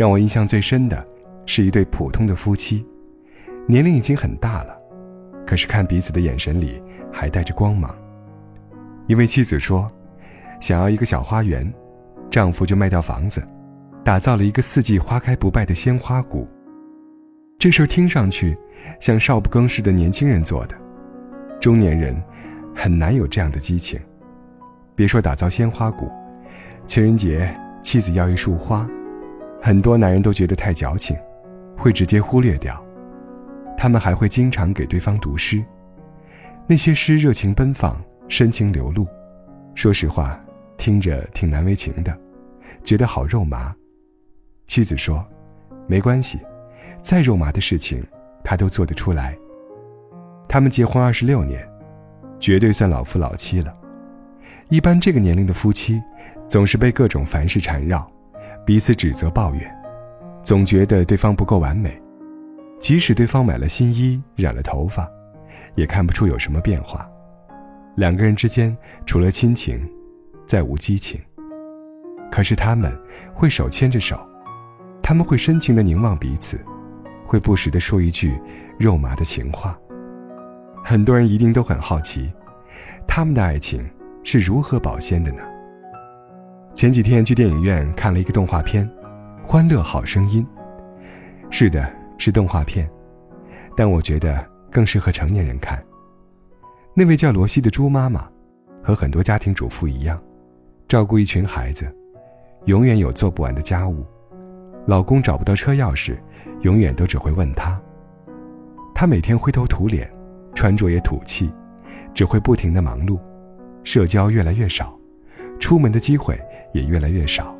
让我印象最深的，是一对普通的夫妻，年龄已经很大了，可是看彼此的眼神里还带着光芒。一位妻子说：“想要一个小花园，丈夫就卖掉房子，打造了一个四季花开不败的鲜花谷。”这事儿听上去像少不更事的年轻人做的，中年人很难有这样的激情。别说打造鲜花谷，情人节妻子要一束花。很多男人都觉得太矫情，会直接忽略掉。他们还会经常给对方读诗，那些诗热情奔放，深情流露。说实话，听着挺难为情的，觉得好肉麻。妻子说：“没关系，再肉麻的事情，他都做得出来。”他们结婚二十六年，绝对算老夫老妻了。一般这个年龄的夫妻，总是被各种烦事缠绕。彼此指责抱怨，总觉得对方不够完美。即使对方买了新衣、染了头发，也看不出有什么变化。两个人之间除了亲情，再无激情。可是他们会手牵着手，他们会深情地凝望彼此，会不时地说一句肉麻的情话。很多人一定都很好奇，他们的爱情是如何保鲜的呢？前几天去电影院看了一个动画片，《欢乐好声音》。是的，是动画片，但我觉得更适合成年人看。那位叫罗西的猪妈妈，和很多家庭主妇一样，照顾一群孩子，永远有做不完的家务。老公找不到车钥匙，永远都只会问她。她每天灰头土脸，穿着也土气，只会不停的忙碌，社交越来越少，出门的机会。也越来越少。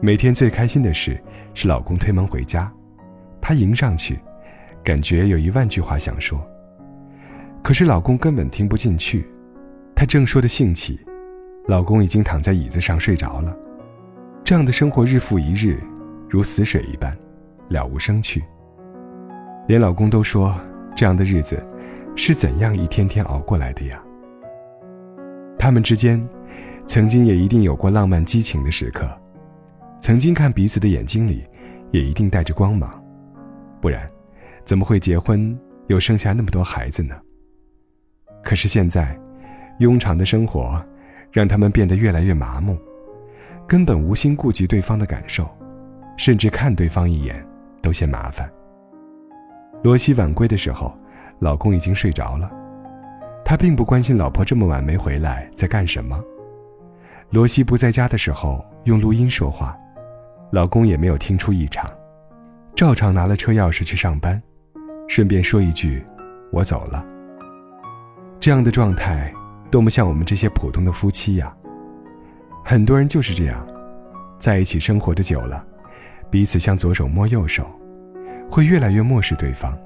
每天最开心的事是老公推门回家，她迎上去，感觉有一万句话想说。可是老公根本听不进去，她正说的兴起，老公已经躺在椅子上睡着了。这样的生活日复一日，如死水一般，了无生趣。连老公都说，这样的日子是怎样一天天熬过来的呀？他们之间。曾经也一定有过浪漫激情的时刻，曾经看彼此的眼睛里，也一定带着光芒，不然，怎么会结婚又生下那么多孩子呢？可是现在，庸常的生活，让他们变得越来越麻木，根本无心顾及对方的感受，甚至看对方一眼都嫌麻烦。罗西晚归的时候，老公已经睡着了，他并不关心老婆这么晚没回来在干什么。罗西不在家的时候用录音说话，老公也没有听出异常，照常拿了车钥匙去上班，顺便说一句：“我走了。”这样的状态多么像我们这些普通的夫妻呀！很多人就是这样，在一起生活的久了，彼此像左手摸右手，会越来越漠视对方，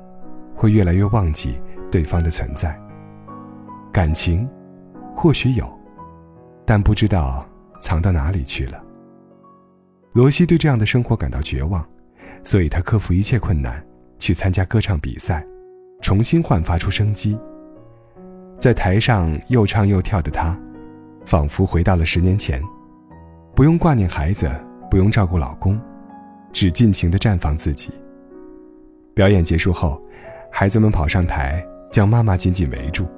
会越来越忘记对方的存在。感情，或许有。但不知道藏到哪里去了。罗西对这样的生活感到绝望，所以他克服一切困难，去参加歌唱比赛，重新焕发出生机。在台上又唱又跳的他，仿佛回到了十年前，不用挂念孩子，不用照顾老公，只尽情的绽放自己。表演结束后，孩子们跑上台，将妈妈紧紧围住，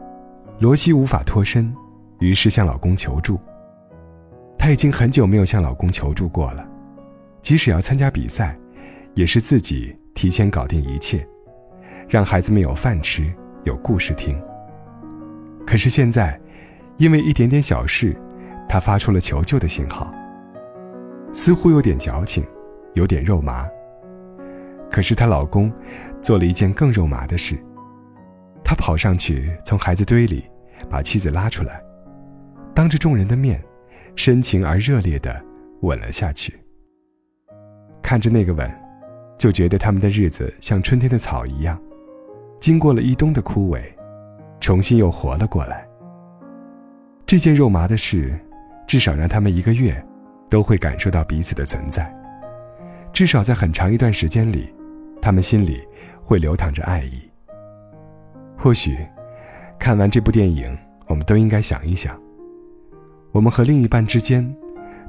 罗西无法脱身。于是向老公求助。她已经很久没有向老公求助过了，即使要参加比赛，也是自己提前搞定一切，让孩子们有饭吃，有故事听。可是现在，因为一点点小事，她发出了求救的信号，似乎有点矫情，有点肉麻。可是她老公做了一件更肉麻的事，他跑上去从孩子堆里把妻子拉出来。当着众人的面，深情而热烈地吻了下去。看着那个吻，就觉得他们的日子像春天的草一样，经过了一冬的枯萎，重新又活了过来。这件肉麻的事，至少让他们一个月都会感受到彼此的存在。至少在很长一段时间里，他们心里会流淌着爱意。或许，看完这部电影，我们都应该想一想：我们和另一半之间，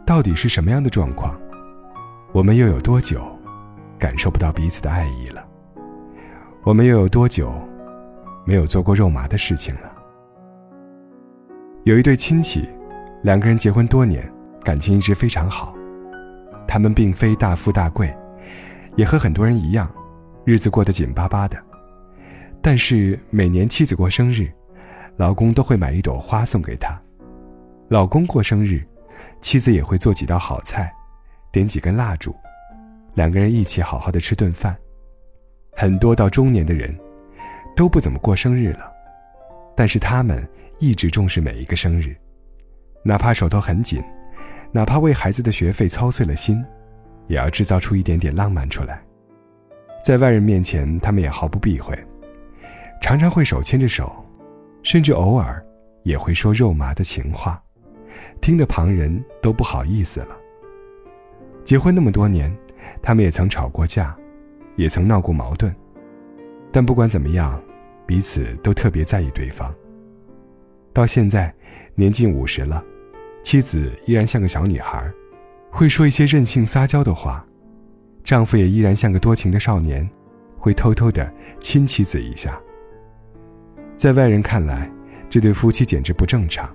到底是什么样的状况？我们又有多久感受不到彼此的爱意了？我们又有多久没有做过肉麻的事情了？有一对亲戚，两个人结婚多年，感情一直非常好。他们并非大富大贵，也和很多人一样，日子过得紧巴巴的。但是每年妻子过生日，老公都会买一朵花送给她。老公过生日，妻子也会做几道好菜，点几根蜡烛，两个人一起好好的吃顿饭。很多到中年的人，都不怎么过生日了，但是他们。一直重视每一个生日，哪怕手头很紧，哪怕为孩子的学费操碎了心，也要制造出一点点浪漫出来。在外人面前，他们也毫不避讳，常常会手牵着手，甚至偶尔也会说肉麻的情话，听得旁人都不好意思了。结婚那么多年，他们也曾吵过架，也曾闹过矛盾，但不管怎么样，彼此都特别在意对方。到现在，年近五十了，妻子依然像个小女孩，会说一些任性撒娇的话；丈夫也依然像个多情的少年，会偷偷的亲妻子一下。在外人看来，这对夫妻简直不正常。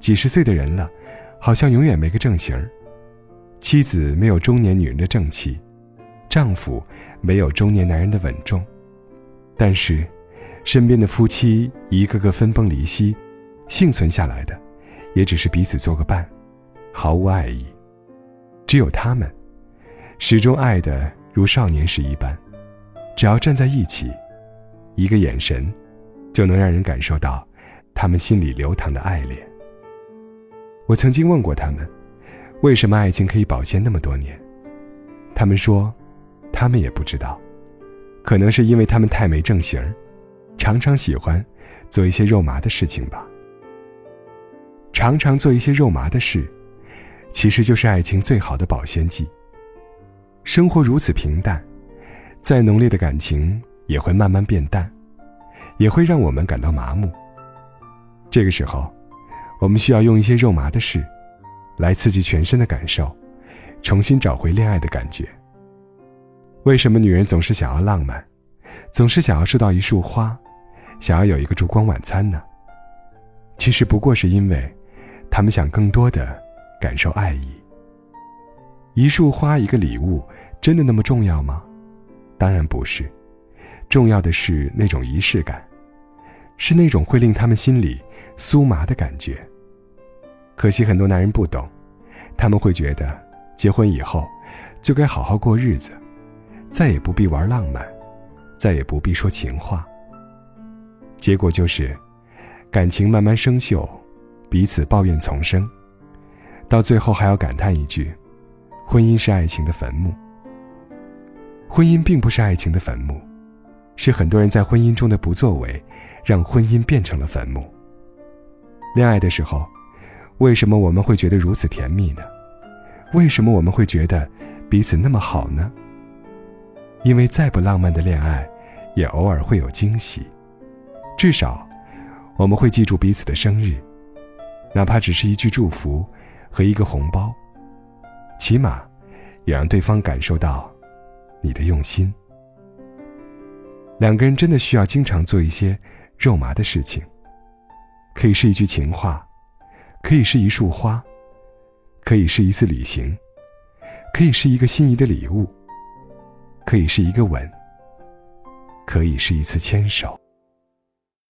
几十岁的人了，好像永远没个正形儿妻子没有中年女人的正气，丈夫没有中年男人的稳重。但是，身边的夫妻一个个分崩离析。幸存下来的，也只是彼此做个伴，毫无爱意。只有他们，始终爱的如少年时一般。只要站在一起，一个眼神，就能让人感受到他们心里流淌的爱恋。我曾经问过他们，为什么爱情可以保鲜那么多年？他们说，他们也不知道，可能是因为他们太没正形常常喜欢做一些肉麻的事情吧。常常做一些肉麻的事，其实就是爱情最好的保鲜剂。生活如此平淡，再浓烈的感情也会慢慢变淡，也会让我们感到麻木。这个时候，我们需要用一些肉麻的事，来刺激全身的感受，重新找回恋爱的感觉。为什么女人总是想要浪漫，总是想要收到一束花，想要有一个烛光晚餐呢？其实不过是因为。他们想更多的感受爱意。一束花，一个礼物，真的那么重要吗？当然不是，重要的是那种仪式感，是那种会令他们心里酥麻的感觉。可惜很多男人不懂，他们会觉得结婚以后就该好好过日子，再也不必玩浪漫，再也不必说情话。结果就是感情慢慢生锈。彼此抱怨丛生，到最后还要感叹一句：“婚姻是爱情的坟墓。”婚姻并不是爱情的坟墓，是很多人在婚姻中的不作为，让婚姻变成了坟墓。恋爱的时候，为什么我们会觉得如此甜蜜呢？为什么我们会觉得彼此那么好呢？因为再不浪漫的恋爱，也偶尔会有惊喜，至少我们会记住彼此的生日。哪怕只是一句祝福和一个红包，起码也让对方感受到你的用心。两个人真的需要经常做一些肉麻的事情，可以是一句情话，可以是一束花，可以是一次旅行，可以是一个心仪的礼物，可以是一个吻，可以是一次牵手。